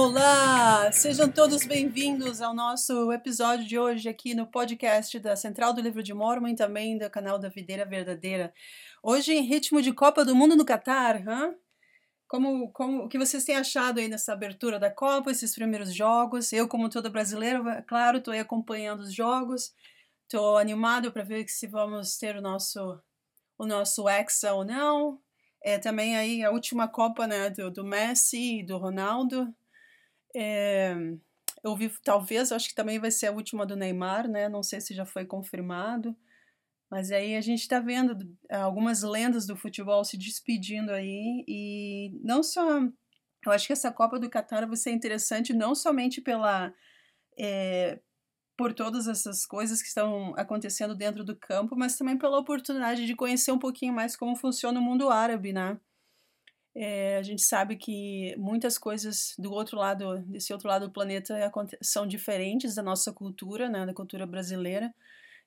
Olá, sejam todos bem-vindos ao nosso episódio de hoje aqui no podcast da Central do Livro de Mormon e também do canal da Videira Verdadeira. Hoje em ritmo de Copa do Mundo no Catar, hein? Como, como, o que vocês têm achado aí nessa abertura da Copa, esses primeiros jogos? Eu, como todo brasileiro, claro, estou acompanhando os jogos, estou animado para ver se vamos ter o nosso, o nosso Hexa ou não. É também aí a última Copa né, do, do Messi e do Ronaldo. É, eu vi, talvez, acho que também vai ser a última do Neymar, né? Não sei se já foi confirmado. Mas aí a gente está vendo algumas lendas do futebol se despedindo aí e não só. Eu acho que essa Copa do Catar vai ser interessante não somente pela é, por todas essas coisas que estão acontecendo dentro do campo, mas também pela oportunidade de conhecer um pouquinho mais como funciona o mundo árabe, né? É, a gente sabe que muitas coisas do outro lado, desse outro lado do planeta, são diferentes da nossa cultura, né, da cultura brasileira.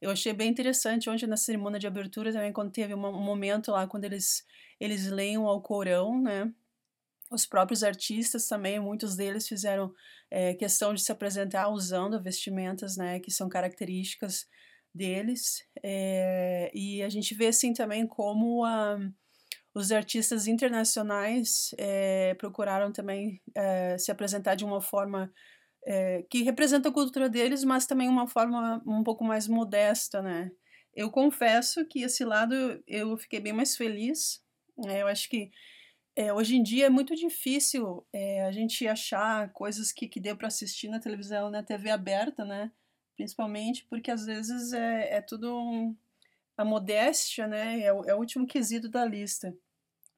Eu achei bem interessante ontem na cerimônia de abertura também quando teve um momento lá quando eles eles leem o Alcorão, né? Os próprios artistas também, muitos deles fizeram é, questão de se apresentar usando vestimentas, né, que são características deles. É, e a gente vê assim também como a, os artistas internacionais é, procuraram também se apresentar de uma forma é, que representa a cultura deles, mas também uma forma um pouco mais modesta, né? Eu confesso que esse lado eu fiquei bem mais feliz. Né? Eu acho que é, hoje em dia é muito difícil é, a gente achar coisas que, que deu para assistir na televisão, na TV aberta, né? Principalmente porque às vezes é, é tudo um, a modéstia, né? É o, é o último quesito da lista.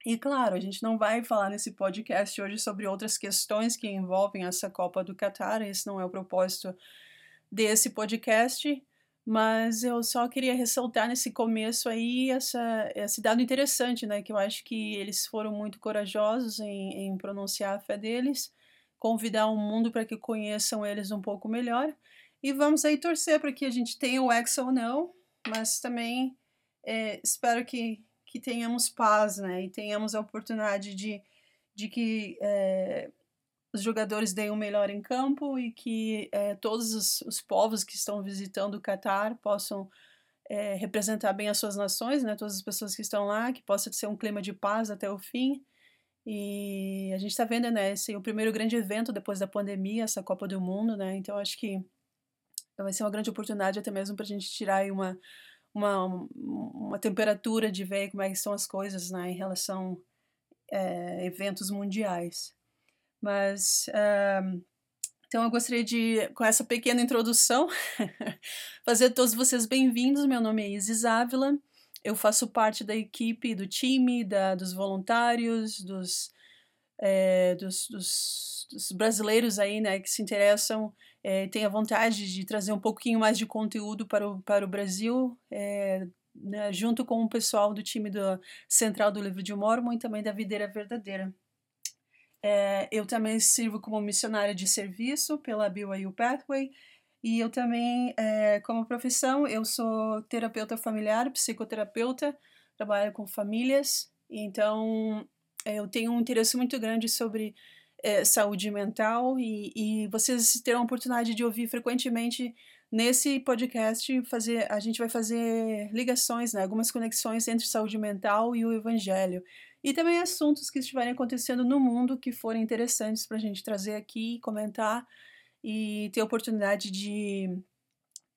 E claro, a gente não vai falar nesse podcast hoje sobre outras questões que envolvem essa Copa do Catar, esse não é o propósito desse podcast, mas eu só queria ressaltar nesse começo aí essa, esse dado interessante, né, que eu acho que eles foram muito corajosos em, em pronunciar a fé deles, convidar o mundo para que conheçam eles um pouco melhor, e vamos aí torcer para que a gente tenha o Hexa ou não, mas também é, espero que que tenhamos paz, né? E tenhamos a oportunidade de, de que é, os jogadores deem o melhor em campo e que é, todos os, os, povos que estão visitando o Catar possam é, representar bem as suas nações, né? Todas as pessoas que estão lá, que possa ser um clima de paz até o fim. E a gente está vendo, né? Esse é o primeiro grande evento depois da pandemia, essa Copa do Mundo, né? Então acho que vai ser uma grande oportunidade até mesmo para a gente tirar uma uma, uma temperatura de ver como é estão as coisas né, em relação a é, eventos mundiais. Mas uh, então eu gostaria de, com essa pequena introdução, fazer todos vocês bem-vindos. Meu nome é Isis Ávila. Eu faço parte da equipe, do time, da, dos voluntários, dos, é, dos, dos, dos, brasileiros aí, né, que se interessam é, tem a vontade de trazer um pouquinho mais de conteúdo para o, para o Brasil, é, né, junto com o pessoal do time da Central do Livro de Mormon e também da Videira Verdadeira. É, eu também sirvo como missionária de serviço pela BYU Pathway e eu também, como profissão, eu sou terapeuta familiar, psicoterapeuta, trabalho com famílias, então eu tenho um interesse muito grande sobre é, saúde mental e, e vocês terão a oportunidade de ouvir frequentemente nesse podcast fazer a gente vai fazer ligações, né, algumas conexões entre saúde mental e o evangelho e também assuntos que estiverem acontecendo no mundo que forem interessantes para a gente trazer aqui, comentar e ter a oportunidade de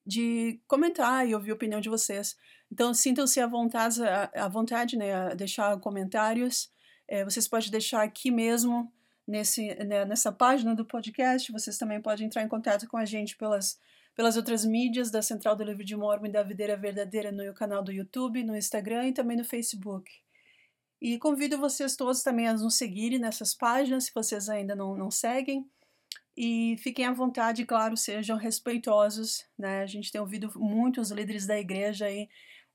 de comentar e ouvir a opinião de vocês. Então sintam-se à vontade, à vontade, né, a deixar comentários. É, vocês podem deixar aqui mesmo nesse, né, nessa página do podcast. Vocês também podem entrar em contato com a gente pelas, pelas outras mídias da Central do Livro de Mormon e da Videira Verdadeira no canal do YouTube, no Instagram e também no Facebook. E convido vocês todos também a nos seguirem nessas páginas, se vocês ainda não, não seguem. E fiquem à vontade, claro, sejam respeitosos. Né? A gente tem ouvido muitos líderes da igreja aí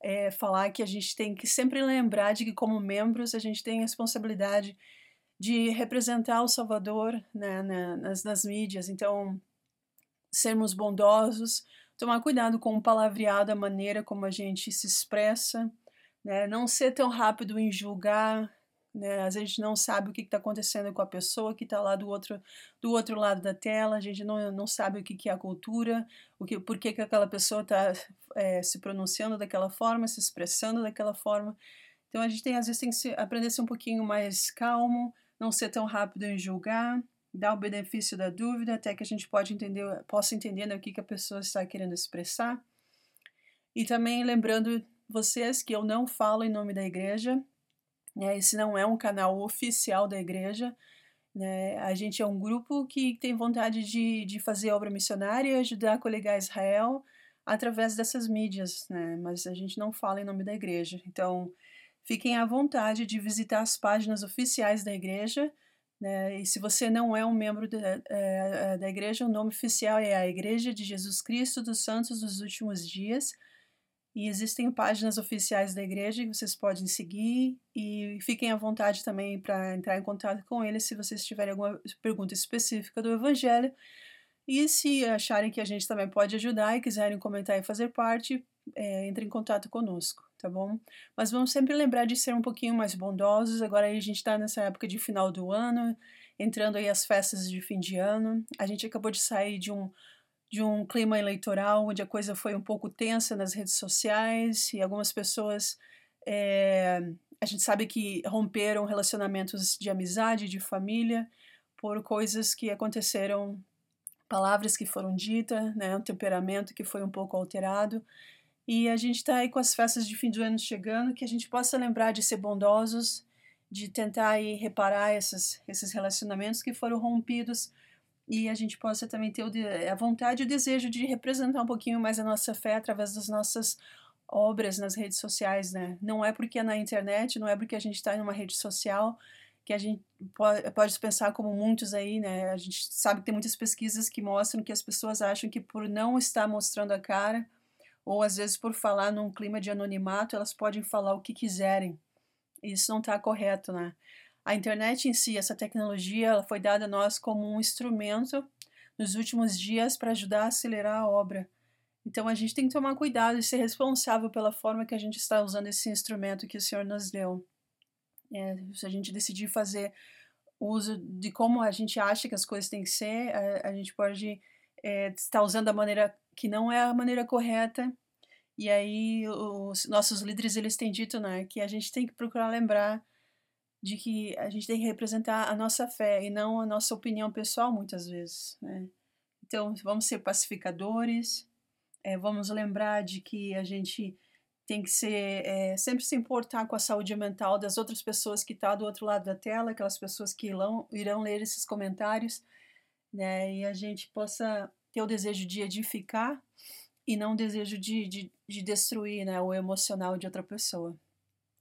é, falar que a gente tem que sempre lembrar de que, como membros, a gente tem responsabilidade de representar o Salvador né, nas, nas mídias. Então, sermos bondosos, tomar cuidado com o palavreado, a maneira como a gente se expressa, né? não ser tão rápido em julgar né? Às vezes a gente não sabe o que está acontecendo com a pessoa que está lá do outro, do outro lado da tela, a gente não, não sabe o que, que é a cultura, o que, por que, que aquela pessoa está é, se pronunciando daquela forma, se expressando daquela forma. Então a gente tem, às vezes tem que se, aprender a ser um pouquinho mais calmo, não ser tão rápido em julgar, dar o benefício da dúvida até que a gente pode entender, possa entender né, o que, a pessoa está querendo expressar. E também lembrando vocês que eu não falo em nome da igreja, né? Esse não é um canal oficial da igreja. Né? A gente é um grupo que tem vontade de, de fazer obra missionária e ajudar a colegar Israel através dessas mídias, né? mas a gente não fala em nome da igreja. Então, fiquem à vontade de visitar as páginas oficiais da igreja. Né? E se você não é um membro da, é, da igreja, o nome oficial é a Igreja de Jesus Cristo dos Santos dos Últimos Dias. E existem páginas oficiais da igreja que vocês podem seguir e fiquem à vontade também para entrar em contato com eles se vocês tiverem alguma pergunta específica do Evangelho. E se acharem que a gente também pode ajudar e quiserem comentar e fazer parte, é, entre em contato conosco, tá bom? Mas vamos sempre lembrar de ser um pouquinho mais bondosos. Agora a gente está nessa época de final do ano, entrando aí as festas de fim de ano. A gente acabou de sair de um de um clima eleitoral onde a coisa foi um pouco tensa nas redes sociais e algumas pessoas é, a gente sabe que romperam relacionamentos de amizade, de família, por coisas que aconteceram, palavras que foram ditas, né, um temperamento que foi um pouco alterado. E a gente está aí com as festas de fim do ano chegando, que a gente possa lembrar de ser bondosos, de tentar aí reparar esses, esses relacionamentos que foram rompidos e a gente possa também ter a vontade e o desejo de representar um pouquinho mais a nossa fé através das nossas obras nas redes sociais, né? Não é porque é na internet, não é porque a gente está em uma rede social que a gente pode, pode pensar como muitos aí, né? A gente sabe que tem muitas pesquisas que mostram que as pessoas acham que por não estar mostrando a cara, ou às vezes por falar num clima de anonimato, elas podem falar o que quiserem. Isso não está correto, né? A internet em si, essa tecnologia, ela foi dada a nós como um instrumento nos últimos dias para ajudar a acelerar a obra. Então a gente tem que tomar cuidado e ser responsável pela forma que a gente está usando esse instrumento que o Senhor nos deu. É, se a gente decidir fazer uso de como a gente acha que as coisas têm que ser, a, a gente pode é, estar usando da maneira que não é a maneira correta. E aí os nossos líderes eles têm dito, né, que a gente tem que procurar lembrar de que a gente tem que representar a nossa fé e não a nossa opinião pessoal muitas vezes, né? Então, vamos ser pacificadores, é, vamos lembrar de que a gente tem que ser é, sempre se importar com a saúde mental das outras pessoas que estão tá do outro lado da tela, aquelas pessoas que irão, irão ler esses comentários, né? E a gente possa ter o desejo de edificar e não o desejo de, de, de destruir né, o emocional de outra pessoa.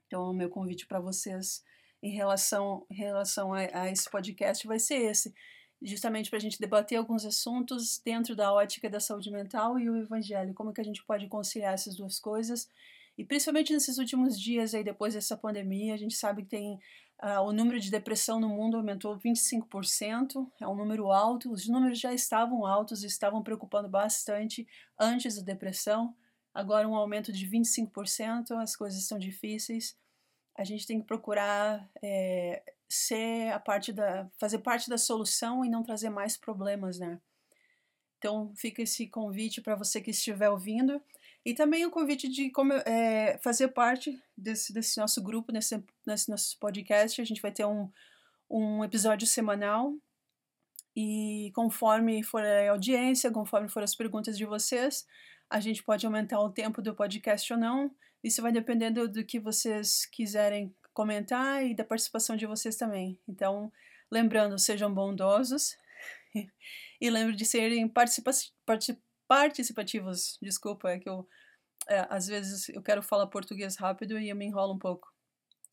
Então, o meu convite para vocês em relação, em relação a, a esse podcast vai ser esse, justamente para a gente debater alguns assuntos dentro da ótica da saúde mental e o evangelho, como que a gente pode conciliar essas duas coisas. E principalmente nesses últimos dias aí depois dessa pandemia, a gente sabe que tem uh, o número de depressão no mundo aumentou 25%, é um número alto. Os números já estavam altos estavam preocupando bastante antes da depressão. Agora um aumento de 25%, as coisas estão difíceis a gente tem que procurar é, ser a parte da fazer parte da solução e não trazer mais problemas, né? Então fica esse convite para você que estiver ouvindo e também o convite de como, é, fazer parte desse, desse nosso grupo, nesse, nesse nosso podcast. A gente vai ter um, um episódio semanal e conforme for a audiência, conforme for as perguntas de vocês, a gente pode aumentar o tempo do podcast ou não. Isso vai dependendo do que vocês quiserem comentar e da participação de vocês também. Então, lembrando, sejam bondosos e lembre de serem participa participativos. Desculpa, é que eu é, às vezes eu quero falar português rápido e eu me enrolo um pouco.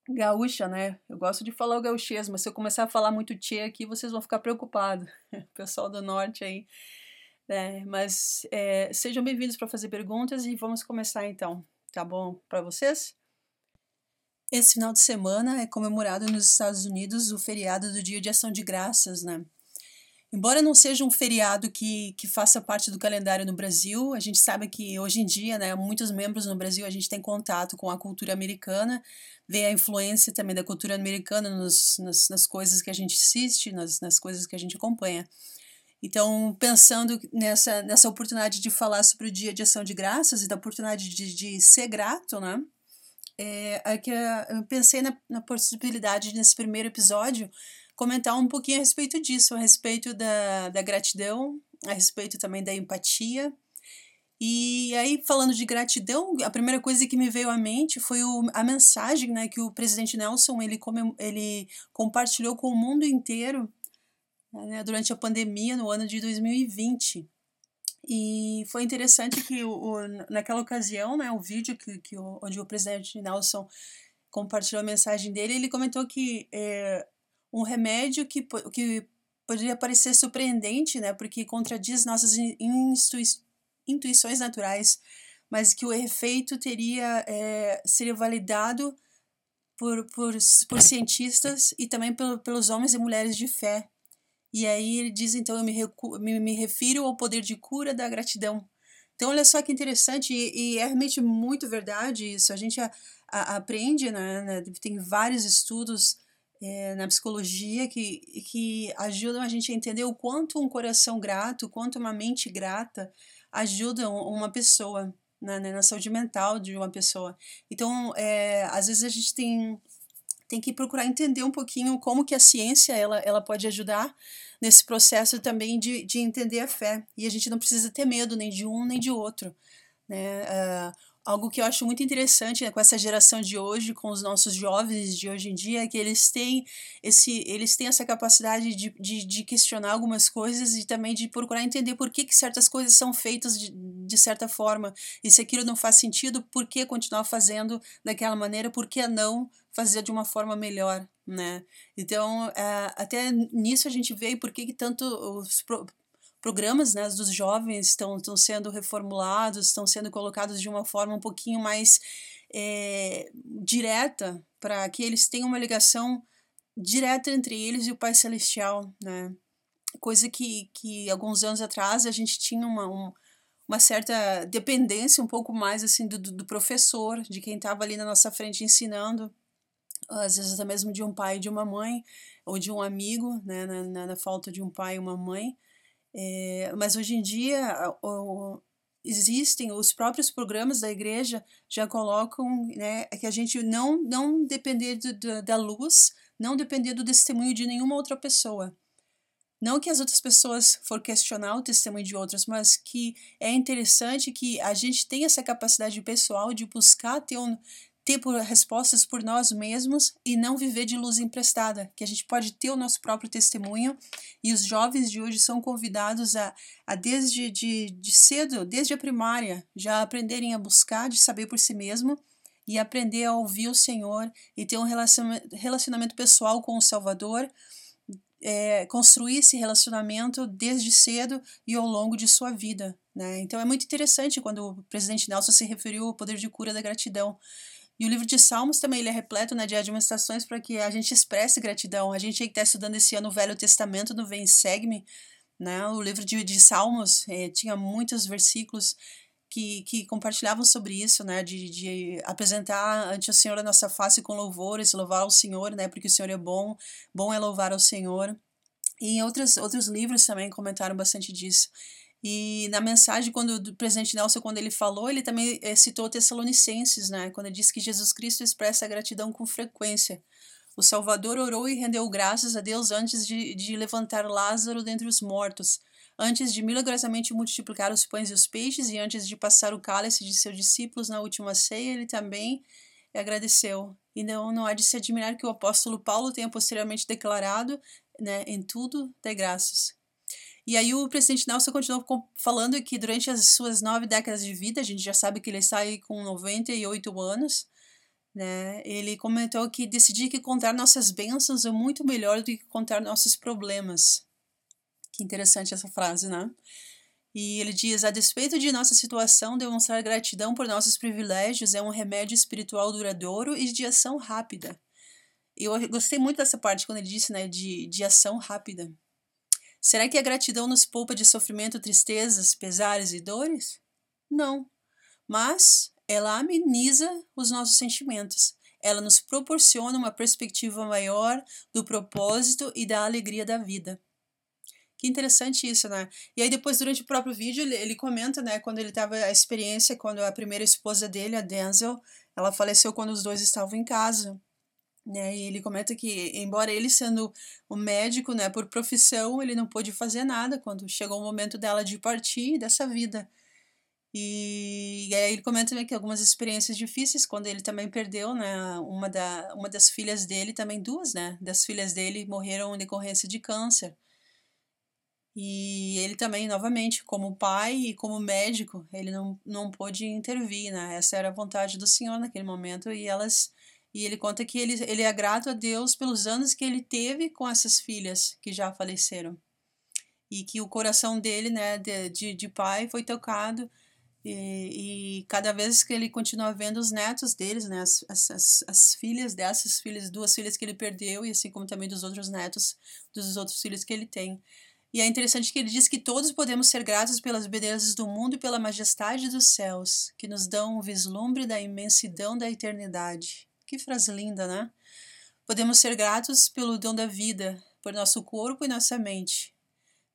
Gaúcha, né? Eu gosto de falar o gauchês, mas se eu começar a falar muito tchê aqui, vocês vão ficar preocupados. Pessoal do norte aí. É, mas é, sejam bem-vindos para fazer perguntas e vamos começar então tá bom para vocês? Esse final de semana é comemorado nos Estados Unidos o feriado do Dia de Ação de Graças, né? Embora não seja um feriado que, que faça parte do calendário no Brasil, a gente sabe que hoje em dia, né, muitos membros no Brasil, a gente tem contato com a cultura americana, vê a influência também da cultura americana nos, nas, nas coisas que a gente assiste, nas, nas coisas que a gente acompanha. Então, pensando nessa, nessa oportunidade de falar sobre o Dia de Ação de Graças e da oportunidade de, de ser grato, né? É, é que eu pensei na, na possibilidade, nesse primeiro episódio, comentar um pouquinho a respeito disso, a respeito da, da gratidão, a respeito também da empatia. E aí, falando de gratidão, a primeira coisa que me veio à mente foi o, a mensagem né, que o presidente Nelson ele, ele compartilhou com o mundo inteiro né, durante a pandemia no ano de 2020. E foi interessante que o, o, naquela ocasião, né, o vídeo que, que o, onde o presidente Nelson compartilhou a mensagem dele, ele comentou que é, um remédio que, que poderia parecer surpreendente, né, porque contradiz nossas intuições naturais, mas que o efeito teria é, seria validado por, por, por cientistas e também pelo, pelos homens e mulheres de fé e aí ele diz, então, eu me, me, me refiro ao poder de cura da gratidão. Então, olha só que interessante, e, e é realmente muito verdade isso. A gente a, a, aprende, né, né, tem vários estudos é, na psicologia que, que ajudam a gente a entender o quanto um coração grato, quanto uma mente grata ajudam uma pessoa na, né, na saúde mental de uma pessoa. Então, é, às vezes a gente tem tem que procurar entender um pouquinho como que a ciência ela, ela pode ajudar nesse processo também de, de entender a fé. E a gente não precisa ter medo nem de um nem de outro. Né? Uh, algo que eu acho muito interessante né, com essa geração de hoje, com os nossos jovens de hoje em dia, é que eles têm, esse, eles têm essa capacidade de, de, de questionar algumas coisas e também de procurar entender por que, que certas coisas são feitas de, de certa forma. E se aquilo não faz sentido, por que continuar fazendo daquela maneira? Por que não fazer de uma forma melhor? Né? Então, é, até nisso a gente vê por que, que tanto os programas né, dos jovens estão, sendo reformulados, estão sendo colocados de uma forma um pouquinho mais é, direta, para que eles tenham uma ligação direta entre eles e o Pai Celestial, né? Coisa que, que alguns anos atrás a gente tinha uma, um, uma certa dependência um pouco mais assim do, do professor, de quem estava ali na nossa frente ensinando, às vezes até mesmo de um pai e de uma mãe, ou de um amigo, né, na, na, na falta de um pai e uma mãe. É, mas hoje em dia o, existem os próprios programas da igreja já colocam né, que a gente não não depender do, do, da luz, não depender do testemunho de nenhuma outra pessoa. Não que as outras pessoas for questionar o testemunho de outras, mas que é interessante que a gente tenha essa capacidade pessoal de buscar ter um, ter por respostas por nós mesmos e não viver de luz emprestada, que a gente pode ter o nosso próprio testemunho e os jovens de hoje são convidados a, a desde de, de cedo, desde a primária, já aprenderem a buscar, de saber por si mesmo e aprender a ouvir o Senhor e ter um relacionamento, pessoal com o Salvador, é, construir esse relacionamento desde cedo e ao longo de sua vida. Né? Então é muito interessante quando o presidente Nelson se referiu ao poder de cura da gratidão. E o livro de Salmos também ele é repleto né, de administrações para que a gente expresse gratidão. A gente está estudando esse ano o Velho Testamento no Vem Segue-me, né, o livro de, de Salmos eh, tinha muitos versículos que, que compartilhavam sobre isso, né, de, de apresentar ante o Senhor a nossa face com louvores, louvar ao Senhor, né, porque o Senhor é bom, bom é louvar ao Senhor. E outros, outros livros também comentaram bastante disso. E na mensagem, quando o presidente Nelson, quando ele falou, ele também é, citou Tessalonicenses, né? Quando ele disse que Jesus Cristo expressa gratidão com frequência. O Salvador orou e rendeu graças a Deus antes de, de levantar Lázaro dentre os mortos, antes de milagrosamente multiplicar os pães e os peixes e antes de passar o cálice de seus discípulos na última ceia, ele também agradeceu. E não, não há de se admirar que o apóstolo Paulo tenha posteriormente declarado, né, em tudo, dê graças. E aí o presidente Nelson continuou falando que durante as suas nove décadas de vida, a gente já sabe que ele aí com 98 anos, né? Ele comentou que decidir que contar nossas bênçãos é muito melhor do que contar nossos problemas. Que interessante essa frase, né? E ele diz: a despeito de nossa situação, demonstrar gratidão por nossos privilégios é um remédio espiritual duradouro e de ação rápida. Eu gostei muito dessa parte quando ele disse, né, de, de ação rápida Será que a gratidão nos poupa de sofrimento, tristezas, pesares e dores? Não. Mas ela ameniza os nossos sentimentos. Ela nos proporciona uma perspectiva maior do propósito e da alegria da vida. Que interessante isso, né? E aí depois, durante o próprio vídeo, ele, ele comenta, né, quando ele tava a experiência, quando a primeira esposa dele, a Denzel, ela faleceu quando os dois estavam em casa. Né, e ele comenta que, embora ele sendo o médico, né, por profissão, ele não pôde fazer nada quando chegou o momento dela de partir dessa vida. E, e aí ele comenta né, que algumas experiências difíceis, quando ele também perdeu, né, uma, da, uma das filhas dele, também duas, né, das filhas dele morreram em decorrência de câncer. E ele também, novamente, como pai e como médico, ele não, não pôde intervir, né? Essa era a vontade do Senhor naquele momento e elas e ele conta que ele, ele é grato a Deus pelos anos que ele teve com essas filhas que já faleceram. E que o coração dele, né, de, de, de pai, foi tocado. E, e, cada vez que ele continua vendo os netos deles, né, as, as, as filhas dessas filhas, duas filhas que ele perdeu, e assim como também dos outros netos, dos outros filhos que ele tem. E é interessante que ele diz que todos podemos ser gratos pelas belezas do mundo e pela majestade dos céus, que nos dão um vislumbre da imensidão da eternidade. Que frase linda, né? Podemos ser gratos pelo dom da vida, por nosso corpo e nossa mente.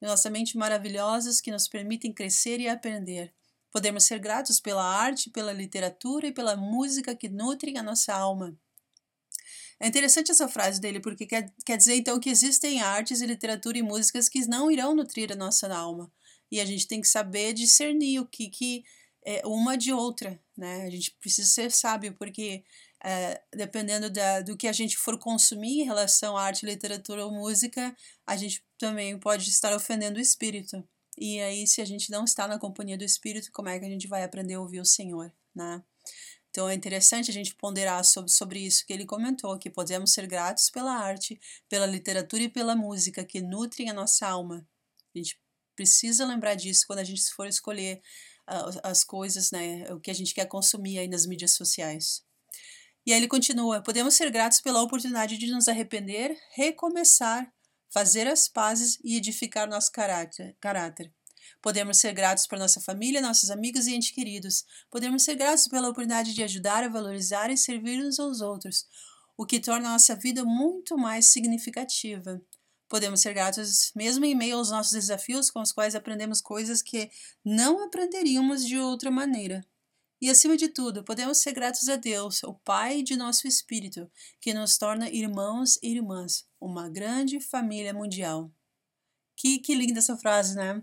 Nossa mente maravilhosas que nos permitem crescer e aprender. Podemos ser gratos pela arte, pela literatura e pela música que nutrem a nossa alma. É interessante essa frase dele, porque quer, quer dizer então que existem artes e literatura e músicas que não irão nutrir a nossa alma. E a gente tem que saber discernir o que, que é uma de outra, né? A gente precisa ser sábio, porque é, dependendo da, do que a gente for consumir em relação à arte, literatura ou música, a gente também pode estar ofendendo o espírito. E aí, se a gente não está na companhia do espírito, como é que a gente vai aprender a ouvir o Senhor, né? Então é interessante a gente ponderar sobre, sobre isso que ele comentou, que podemos ser gratos pela arte, pela literatura e pela música que nutrem a nossa alma. A gente precisa lembrar disso quando a gente for escolher uh, as coisas, né, o que a gente quer consumir aí nas mídias sociais. E aí ele continua: podemos ser gratos pela oportunidade de nos arrepender, recomeçar, fazer as pazes e edificar nosso caráter. caráter. Podemos ser gratos por nossa família, nossos amigos e entes queridos. Podemos ser gratos pela oportunidade de ajudar, valorizar e servir uns aos outros, o que torna a nossa vida muito mais significativa. Podemos ser gratos mesmo em meio aos nossos desafios, com os quais aprendemos coisas que não aprenderíamos de outra maneira. E acima de tudo, podemos ser gratos a Deus, o Pai de nosso espírito, que nos torna irmãos e irmãs, uma grande família mundial. Que, que linda essa frase, né?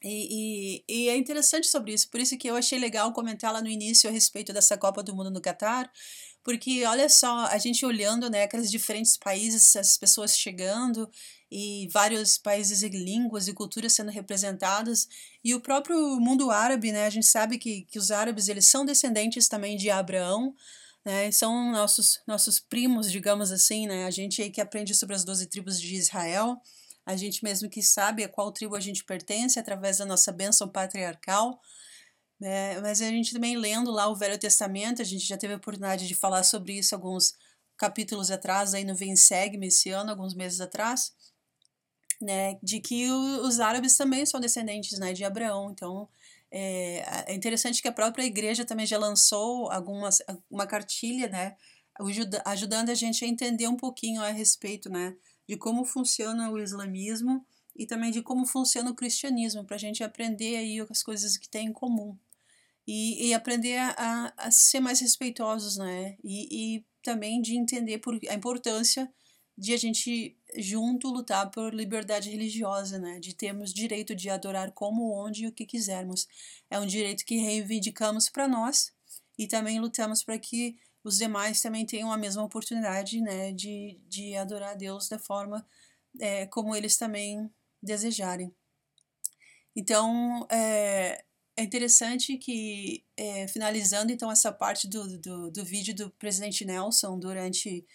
E, e, e, é interessante sobre isso, por isso que eu achei legal comentar lá no início a respeito dessa Copa do Mundo no Catar, porque olha só, a gente olhando né, aqueles diferentes países, as pessoas chegando e vários países e línguas e culturas sendo representadas, e o próprio mundo árabe, né, a gente sabe que, que os árabes eles são descendentes também de Abraão, né, são nossos, nossos primos, digamos assim, né, a gente aí que aprende sobre as doze tribos de Israel, a gente mesmo que sabe a qual tribo a gente pertence através da nossa bênção patriarcal. Né? Mas a gente também lendo lá o Velho Testamento, a gente já teve a oportunidade de falar sobre isso alguns capítulos atrás, aí no Vem Segue-me esse ano, alguns meses atrás, né? de que os árabes também são descendentes né, de Abraão. Então, é, é interessante que a própria igreja também já lançou algumas, uma cartilha, né? ajudando a gente a entender um pouquinho a respeito, né? de como funciona o islamismo e também de como funciona o cristianismo, para a gente aprender aí as coisas que tem em comum. E, e aprender a, a, ser mais respeitosos, né? E, e também de entender por, a importância de a gente junto lutar por liberdade religiosa, né? De termos direito de adorar como, onde e o que quisermos. É um direito que reivindicamos para nós e também lutamos para que os demais também tenham a mesma oportunidade né, de, de adorar a Deus da forma é, como eles também desejarem. Então, é, é interessante que, é, finalizando então essa parte do, do, do, vídeo do presidente Nelson durante,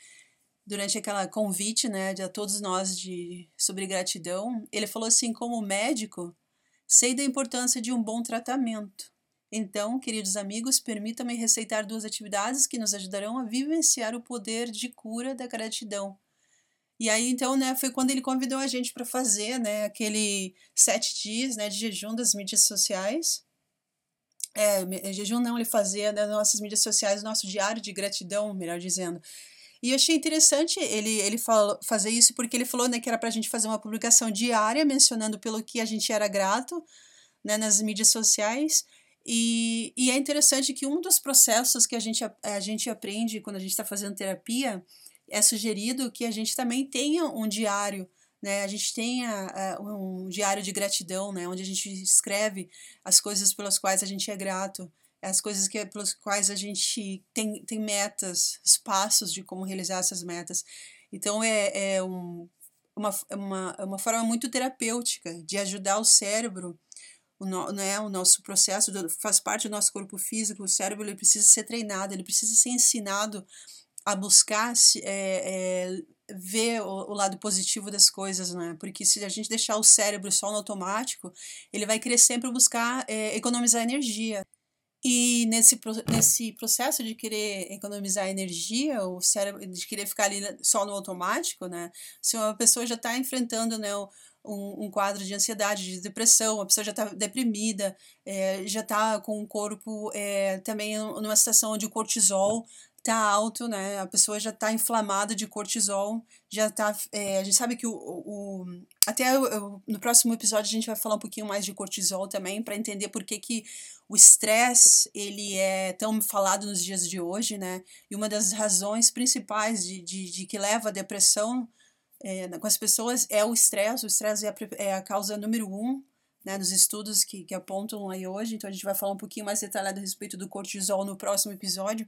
durante aquela convite né, de a todos nós de, sobre gratidão, ele falou assim, como médico, sei da importância de um bom tratamento. Então, queridos amigos, permitam-me receitar duas atividades que nos ajudarão a vivenciar o poder de cura da gratidão. E aí, então, né, foi quando ele convidou a gente para fazer, né, aquele sete dias, né, de jejum das mídias sociais. É, jejum não, ele fazia das nossas mídias sociais nosso diário de gratidão, melhor dizendo. E eu achei interessante ele, ele fazer isso porque ele falou né, que era para a gente fazer uma publicação diária mencionando pelo que a gente era grato né, nas mídias sociais. E, e é interessante que um dos processos que a gente, a, a gente aprende quando a gente está fazendo terapia é sugerido que a gente também tenha um diário, né? A gente tenha uh, um diário de gratidão, né? Onde a gente escreve as coisas pelas quais a gente é grato, as coisas que, pelas quais a gente tem, tem metas, os passos de como realizar essas metas. Então é, é um, uma, uma, uma forma muito terapêutica de ajudar o cérebro o, no, né, o nosso processo do, faz parte do nosso corpo físico, o cérebro ele precisa ser treinado, ele precisa ser ensinado a buscar é, é, ver o, o, lado positivo das coisas, né? Porque se a gente deixar o cérebro só no automático, ele vai querer sempre buscar é, economizar energia. E nesse, nesse processo de querer economizar energia, o cérebro, de querer ficar ali só no automático, né? Se uma pessoa já está enfrentando né, um, um, quadro de ansiedade, de depressão, a pessoa já está deprimida, é, já está com o corpo é, também numa situação onde o cortisol tá alto, né? A pessoa já tá inflamada de cortisol, já tá. É, a gente sabe que o. o até eu, eu, no próximo episódio a gente vai falar um pouquinho mais de cortisol também, para entender por que, que o estresse ele é tão falado nos dias de hoje, né? E uma das razões principais de, de, de que leva à depressão é, com as pessoas é o estresse. O estresse é a, é a causa número um né, nos estudos que, que apontam aí hoje. Então a gente vai falar um pouquinho mais detalhado a respeito do cortisol no próximo episódio.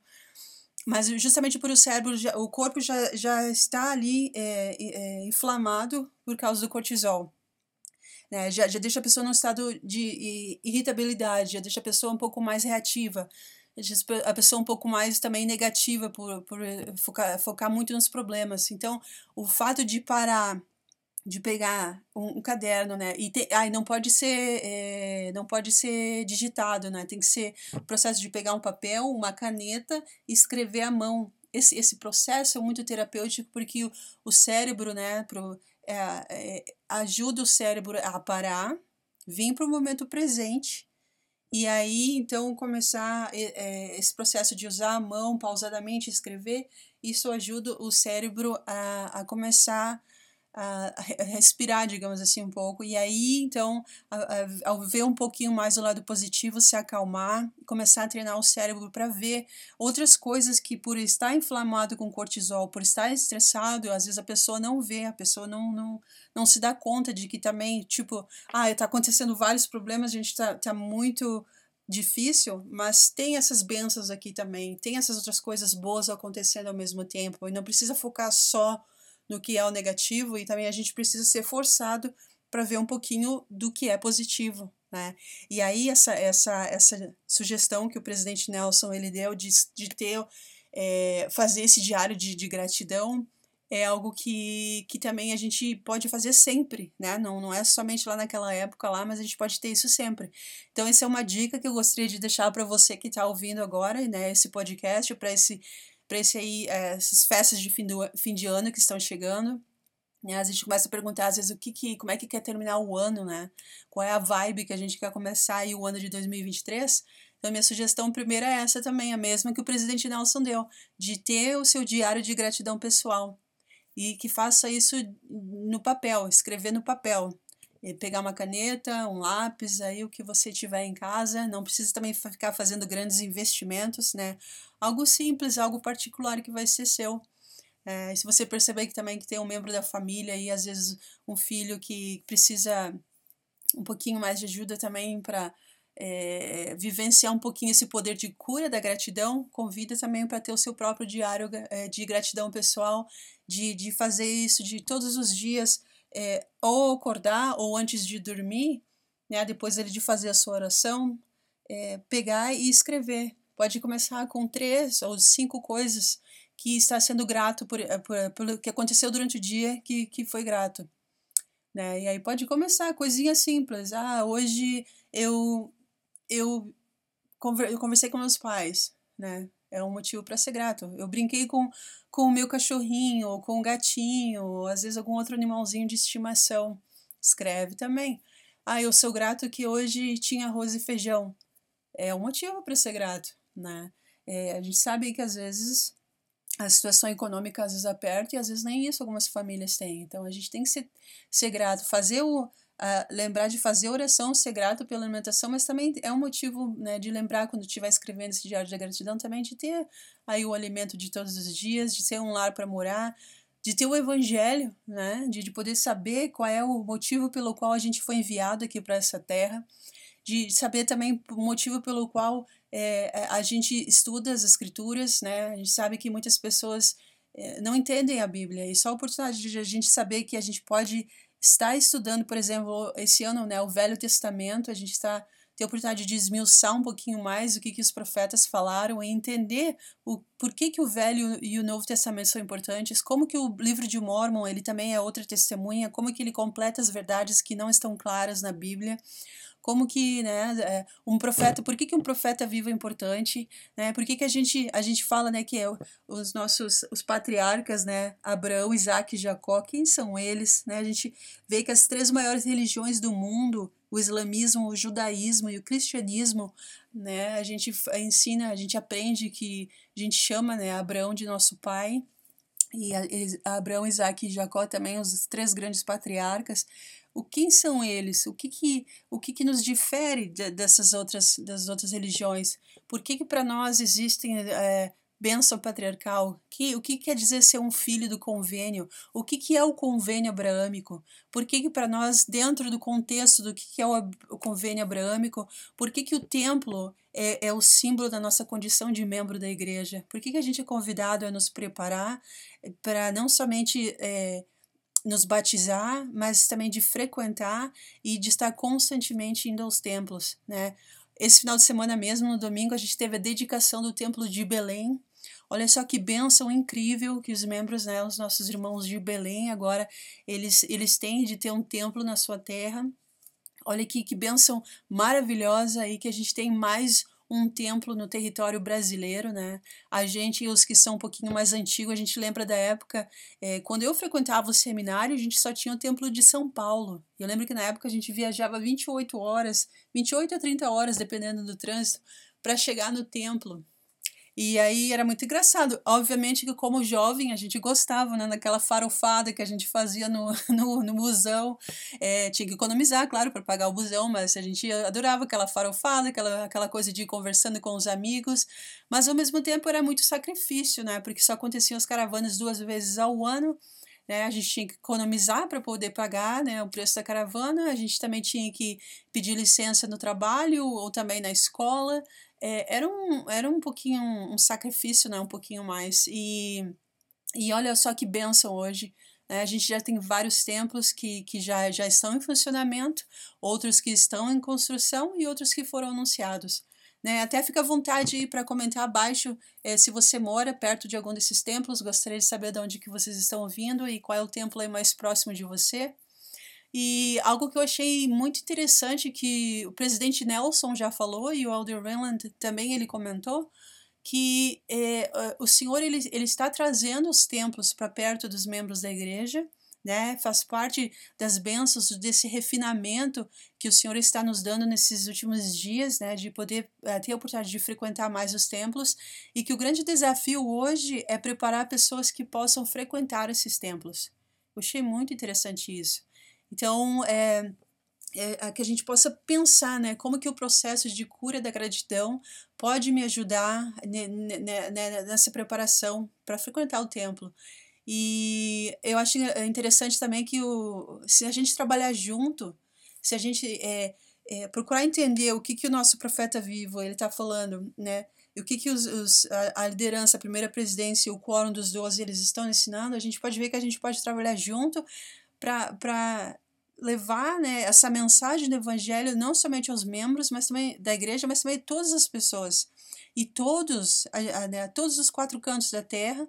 Mas justamente por o cérebro, já, o corpo já, já está ali é, é, inflamado por causa do cortisol. Né? Já, já deixa a pessoa num estado de irritabilidade, já deixa a pessoa um pouco mais reativa, a pessoa um pouco mais também negativa por, por focar, focar muito nos problemas. Então, o fato de parar de pegar um, um, caderno, né? E te, não pode ser é, não pode ser digitado, né? Tem que ser o processo de pegar um papel, uma caneta e escrever à mão. Esse, esse processo é muito terapêutico porque o, o cérebro, né? Pro, é, é, ajuda o cérebro a parar, vir para o momento presente e aí então começar é, esse processo de usar a mão pausadamente, escrever, isso ajuda o cérebro a, a começar a, respirar, digamos assim, um pouco. E aí, então, ao ver um pouquinho mais o lado positivo, se acalmar, começar a treinar o cérebro para ver outras coisas que, por estar inflamado com cortisol, por estar estressado, às vezes a pessoa não vê, a pessoa não, não, não se dá conta de que também, tipo, ah, está acontecendo vários problemas, a gente está tá muito difícil, mas tem essas bênçãos aqui também, tem essas outras coisas boas acontecendo ao mesmo tempo, e não precisa focar só no que é o negativo e também a gente precisa ser forçado para ver um pouquinho do que é positivo, né? E aí essa essa essa sugestão que o presidente Nelson ele deu de, de ter é, fazer esse diário de, de gratidão é algo que, que também a gente pode fazer sempre, né? Não, não é somente lá naquela época lá, mas a gente pode ter isso sempre. Então, essa é uma dica que eu gostaria de deixar para você que está ouvindo agora, né? Esse podcast, para esse para esse é, essas festas de fim, do, fim de ano que estão chegando. Né? A gente começa a perguntar, às vezes, o que, que como é que quer terminar o ano, né? Qual é a vibe que a gente quer começar aí o ano de 2023? Então, minha sugestão primeira é essa também, a mesma que o presidente Nelson deu, de ter o seu diário de gratidão pessoal. E que faça isso no papel, escrever no papel pegar uma caneta, um lápis, aí o que você tiver em casa, não precisa também ficar fazendo grandes investimentos, né? Algo simples, algo particular que vai ser seu. É, se você perceber que também que tem um membro da família e às vezes um filho que precisa um pouquinho mais de ajuda também para é, vivenciar um pouquinho esse poder de cura da gratidão, convida também para ter o seu próprio diário é, de gratidão pessoal, de, de fazer isso de todos os dias é, ou acordar ou antes de dormir, né, depois de fazer a sua oração, é, pegar e escrever. Pode começar com três ou cinco coisas que está sendo grato por, eh, por, pelo que aconteceu durante o dia que, que foi grato. Né? E aí pode começar coisinha simples. Ah, hoje eu, eu, conversei com meus pais, né? É um motivo para ser grato. Eu brinquei com, com o meu cachorrinho, ou com o gatinho, ou às vezes algum outro animalzinho de estimação. Escreve também. Ah, eu sou grato que hoje tinha arroz e feijão. É um motivo para ser grato, né? É, a gente sabe que às vezes a situação econômica às vezes aperta e às vezes nem isso algumas famílias têm. Então a gente tem que ser, ser grato, fazer o lembrar de fazer oração, ser grato pela alimentação, mas também é um motivo né, de lembrar quando estiver escrevendo esse diário de gratidão também de ter aí o alimento de todos os dias, de ter um lar para morar, de ter o evangelho, né, de, de poder saber qual é o motivo pelo qual a gente foi enviado aqui para essa terra, de saber também o motivo pelo qual é, a gente estuda as escrituras, né, a gente sabe que muitas pessoas é, não entendem a Bíblia e só a oportunidade de a gente saber que a gente pode está estudando, por exemplo, esse ano, né, o Velho Testamento, a gente está ter a oportunidade de esmiuçar um pouquinho mais o que, que os profetas falaram e entender o por que, que o Velho e o Novo Testamento são importantes, como que o livro de Mormon ele também é outra testemunha, como que ele completa as verdades que não estão claras na Bíblia como que, né, é, um profeta, por que, que um profeta vivo é importante, né, por que, que a gente, a gente fala, né, que é os nossos, os patriarcas, né, Abraão, Isaac e Jacó, quem são eles, né, a gente vê que as três maiores religiões do mundo, o islamismo, o judaísmo e o cristianismo, né, a gente ensina, a gente aprende que a gente chama, né, Abraão de nosso pai, e Abraão, Isaac e Jacó também, os três grandes patriarcas, o quem são eles? O que que, o que, que nos difere de, dessas outras, das outras religiões? Por que que para nós existem é, bênção patriarcal? Que, o que quer dizer ser um filho do convênio? O que, que é o convênio abraâmico? Por que que para nós, dentro do contexto do que, que é o, o convênio abraâmico, por que que o templo é, é, o símbolo da nossa condição de membro da igreja? Por que, que a gente é convidado a nos preparar para não somente... É, nos batizar, mas também de frequentar e de estar constantemente indo aos templos, né? Esse final de semana mesmo, no domingo, a gente teve a dedicação do templo de Belém. Olha só que bênção incrível que os membros, né, os nossos irmãos de Belém, agora eles, eles têm de ter um templo na sua terra. Olha que, que bênção maravilhosa aí que a gente tem mais um templo no território brasileiro, né? A gente, os que são um pouquinho mais antigos, a gente lembra da época, é, quando eu frequentava o seminário, a gente só tinha o templo de São Paulo. Eu lembro que na época a gente viajava 28 horas, 28 a 30 horas, dependendo do trânsito, para chegar no templo. E aí era muito engraçado. Obviamente que como jovem a gente gostava, né? Daquela farofada que a gente fazia no, no, no busão. É, tinha que economizar, claro, para pagar o busão, mas a gente adorava aquela farofada, aquela, aquela coisa de ir conversando com os amigos. Mas ao mesmo tempo era muito sacrifício, né? Porque só aconteciam as caravanas duas vezes ao ano. Né, a gente tinha que economizar para poder pagar né, o preço da caravana, a gente também tinha que pedir licença no trabalho ou também na escola, é, era, um, era um pouquinho um sacrifício, né? Um pouquinho mais. E, e olha só que benção hoje. Né? A gente já tem vários templos que, que já, já estão em funcionamento, outros que estão em construção e outros que foram anunciados. Né? Até fica à vontade para comentar abaixo é, se você mora perto de algum desses templos. Gostaria de saber de onde que vocês estão ouvindo e qual é o templo aí mais próximo de você. E algo que eu achei muito interessante que o presidente Nelson já falou e o Alder Renland também ele comentou que é, o Senhor ele, ele está trazendo os templos para perto dos membros da igreja, né? Faz parte das bênçãos desse refinamento que o Senhor está nos dando nesses últimos dias, né? De poder uh, ter a oportunidade de frequentar mais os templos e que o grande desafio hoje é preparar pessoas que possam frequentar esses templos. Eu achei muito interessante isso. Então, é, é, que a gente possa pensar, né, como que o processo de cura da gratidão pode me ajudar nessa preparação para frequentar o templo. E eu acho interessante também que o, se a gente trabalhar junto, se a gente é, é, procurar entender o que, que o nosso profeta vivo ele está falando, né? E o que, que os, os, a, liderança, a primeira presidência e o quórum dos doze eles estão ensinando, a gente pode ver que a gente pode trabalhar junto para levar né, essa mensagem do evangelho não somente aos membros mas também da igreja, mas também a todas as pessoas. E todos, a, a, né, todos os quatro cantos da terra.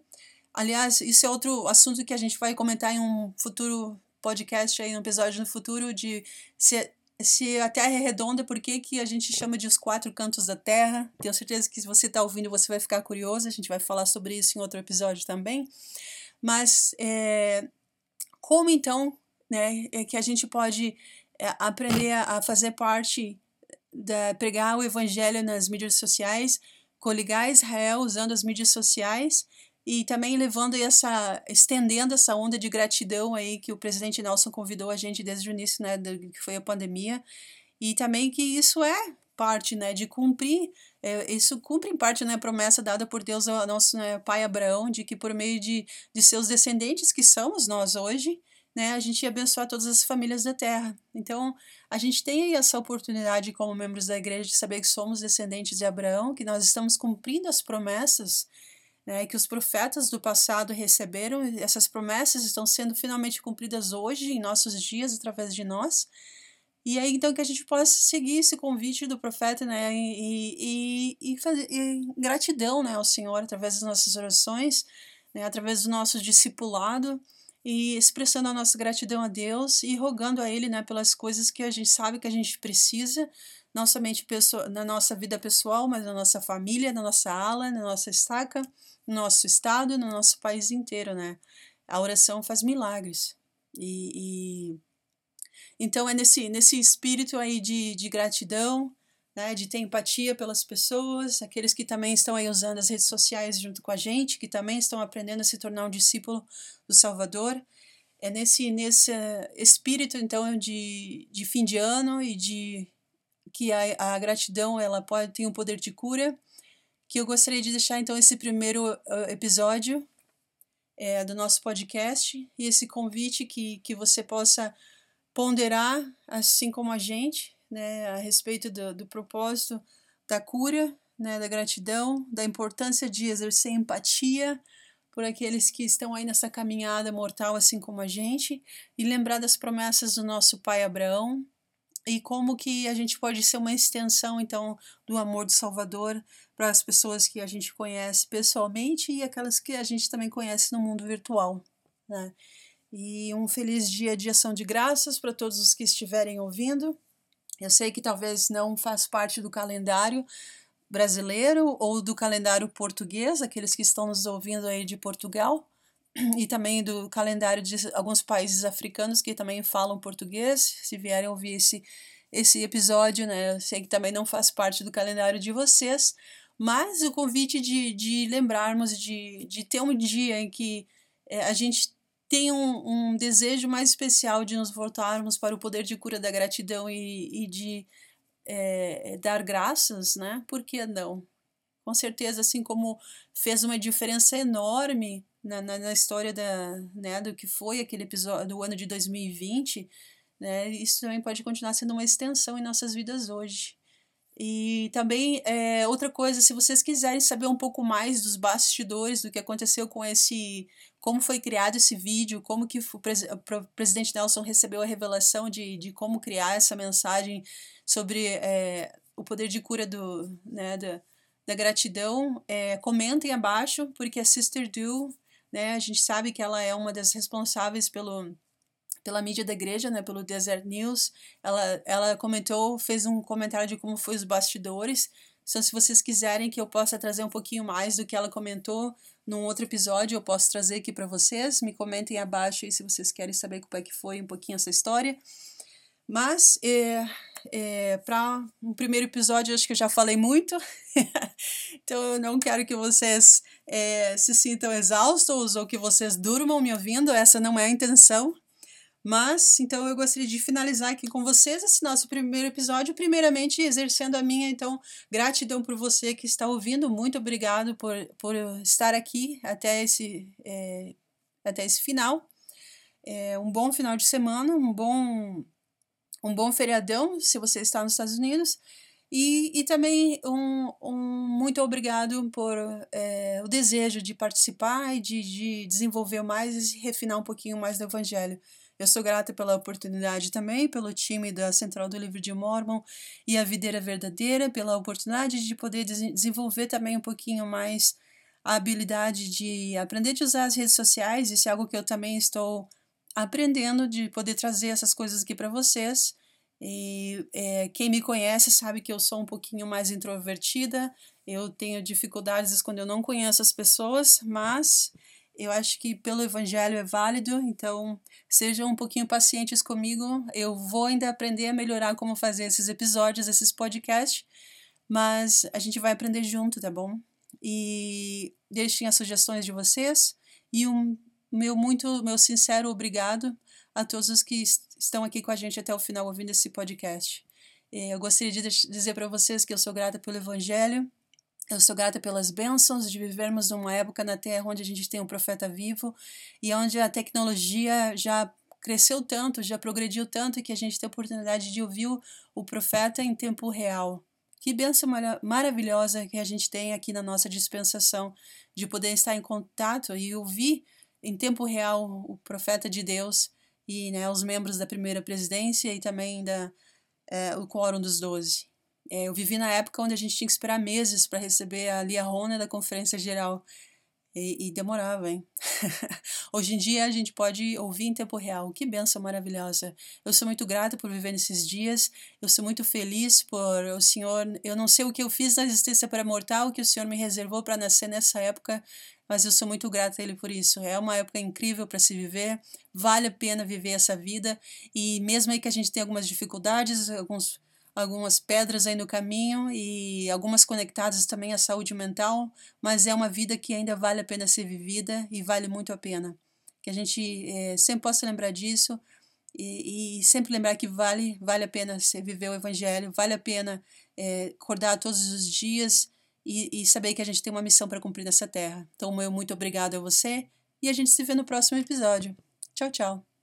Aliás, isso é outro assunto que a gente vai comentar em um futuro podcast, aí, um episódio no futuro, de se se a Terra é redonda, por que, que a gente chama de os quatro cantos da Terra? Tenho certeza que se você está ouvindo, você vai ficar curioso. A gente vai falar sobre isso em outro episódio também. Mas é, como então né, é que a gente pode é, aprender a fazer parte da pregar o evangelho nas mídias sociais, coligar Israel usando as mídias sociais e também levando essa, estendendo essa onda de gratidão aí que o presidente Nelson convidou a gente desde o início, né, do, que foi a pandemia, e também que isso é parte, né, de cumprir, é, isso cumpre em parte, né, a promessa dada por Deus ao nosso né, pai Abraão, de que por meio de, de seus descendentes, que somos nós hoje, né, a gente ia abençoar todas as famílias da terra. Então, a gente tem aí essa oportunidade como membros da igreja de saber que somos descendentes de Abraão, que nós estamos cumprindo as promessas né, que os profetas do passado receberam, essas promessas estão sendo finalmente cumpridas hoje, em nossos dias, através de nós. E aí, então, que a gente possa seguir esse convite do profeta, né, e, e, e, fazer, e gratidão, né, ao Senhor, através das nossas orações, né, através do nosso discipulado, e expressando a nossa gratidão a Deus e rogando a Ele, né, pelas coisas que a gente sabe que a gente precisa, não somente na nossa vida pessoal, mas na nossa família, na nossa ala, na nossa estaca, no nosso estado, no nosso país inteiro, né? A oração faz milagres. E... então é nesse, nesse espírito aí de, de gratidão, né, de ter empatia pelas pessoas, aqueles que também estão aí usando as redes sociais junto com a gente, que também estão aprendendo a se tornar um discípulo do Salvador. É nesse, nesse espírito, então, de, de fim de ano e de que a, a gratidão ela pode ter um poder de cura que eu gostaria de deixar então esse primeiro uh, episódio é, do nosso podcast e esse convite que, que você possa ponderar, assim como a gente, né, a respeito do, do propósito da cura, né, da gratidão, da importância de exercer empatia por aqueles que estão aí nessa caminhada mortal, assim como a gente, e lembrar das promessas do nosso pai Abraão, e como que a gente pode ser uma extensão então do amor do Salvador para as pessoas que a gente conhece pessoalmente e aquelas que a gente também conhece no mundo virtual, né? E um feliz dia de ação de graças para todos os que estiverem ouvindo. Eu sei que talvez não faz parte do calendário brasileiro ou do calendário português, aqueles que estão nos ouvindo aí de Portugal, e também do calendário de alguns países africanos que também falam português. Se vierem ouvir esse, esse episódio, né, eu sei que também não faz parte do calendário de vocês, mas o convite de, de lembrarmos de, de ter um dia em que é, a gente tem um, um, desejo mais especial de nos voltarmos para o poder de cura da gratidão e, e de é, dar graças, né? Por que não? Com certeza, assim como fez uma diferença enorme na, na, na história da, né, do que foi aquele episódio do ano de 2020, né, isso também pode continuar sendo uma extensão em nossas vidas hoje. E também, é, outra coisa, se vocês quiserem saber um pouco mais dos bastidores, do que aconteceu com esse, como foi criado esse vídeo, como que o, pres o presidente Nelson recebeu a revelação de, de como criar essa mensagem sobre é, o poder de cura do, né, da, da gratidão, é, comentem abaixo, porque a Sister Do né? A gente sabe que ela é uma das responsáveis pelo pela mídia da igreja, né, pelo Desert News. Ela, ela comentou, fez um comentário de como foi os bastidores. Então, se vocês quiserem que eu possa trazer um pouquinho mais do que ela comentou num outro episódio, eu posso trazer aqui para vocês. Me comentem abaixo aí se vocês querem saber como é que foi um pouquinho essa história. Mas é, é, para um primeiro episódio, acho que eu já falei muito, então eu não quero que vocês é, se sintam exaustos ou que vocês durmam me ouvindo, essa não é a intenção. Mas, então, eu gostaria de finalizar aqui com vocês esse nosso primeiro episódio, primeiramente exercendo a minha, então, gratidão por você que está ouvindo. Muito obrigado por, por estar aqui até esse, é, até esse final. É, um bom final de semana, um bom um bom feriadão se você está nos Estados Unidos. E, e também um, um muito obrigado por é, o desejo de participar e de, de desenvolver mais e refinar um pouquinho mais do Evangelho. Eu sou grata pela oportunidade também, pelo time da Central do Livro de Mormon e a Videira Verdadeira, pela oportunidade de poder desenvolver também um pouquinho mais a habilidade de aprender a usar as redes sociais. Isso é algo que eu também estou aprendendo de poder trazer essas coisas aqui para vocês. E é, quem me conhece sabe que eu sou um pouquinho mais introvertida, eu tenho dificuldades quando eu não conheço as pessoas, mas eu acho que pelo evangelho é válido, então sejam um pouquinho pacientes comigo. Eu vou ainda aprender a melhorar como fazer esses episódios, esses podcasts, mas a gente vai aprender junto, tá bom? E deixem as sugestões de vocês e um meu muito, meu sincero obrigado a todos os que estão aqui com a gente até o final ouvindo esse podcast. Eh, eu gostaria de dizer para vocês que eu sou grata pelo Evangelho, eu sou grata pelas bênçãos de vivermos numa época na Terra onde a gente tem um profeta vivo e onde a tecnologia já cresceu tanto, já progrediu tanto que a gente tem a oportunidade de ouvir o profeta em tempo real. Que bênção mara maravilhosa que a gente tem aqui na nossa dispensação de poder estar em contato e ouvir em tempo real o profeta de Deus e né, os membros da primeira presidência e também da, é, o quórum dos doze. É, eu vivi na época onde a gente tinha que esperar meses para receber a Lia Rona da Conferência Geral. E, e demorava, hein? Hoje em dia a gente pode ouvir em tempo real. Que benção maravilhosa. Eu sou muito grata por viver nesses dias. Eu sou muito feliz por o Senhor. Eu não sei o que eu fiz na existência para mortal, que o Senhor me reservou para nascer nessa época, mas eu sou muito grata a Ele por isso. É uma época incrível para se viver. Vale a pena viver essa vida. E mesmo aí que a gente tem algumas dificuldades, alguns algumas pedras aí no caminho e algumas conectadas também à saúde mental, mas é uma vida que ainda vale a pena ser vivida e vale muito a pena. Que a gente é, sempre possa lembrar disso e, e, sempre lembrar que vale, vale a pena viver o Evangelho, vale a pena é, acordar todos os dias e, e saber que a gente tem uma missão para cumprir nessa terra. Então, meu muito obrigado a você e a gente se vê no próximo episódio. Tchau, tchau.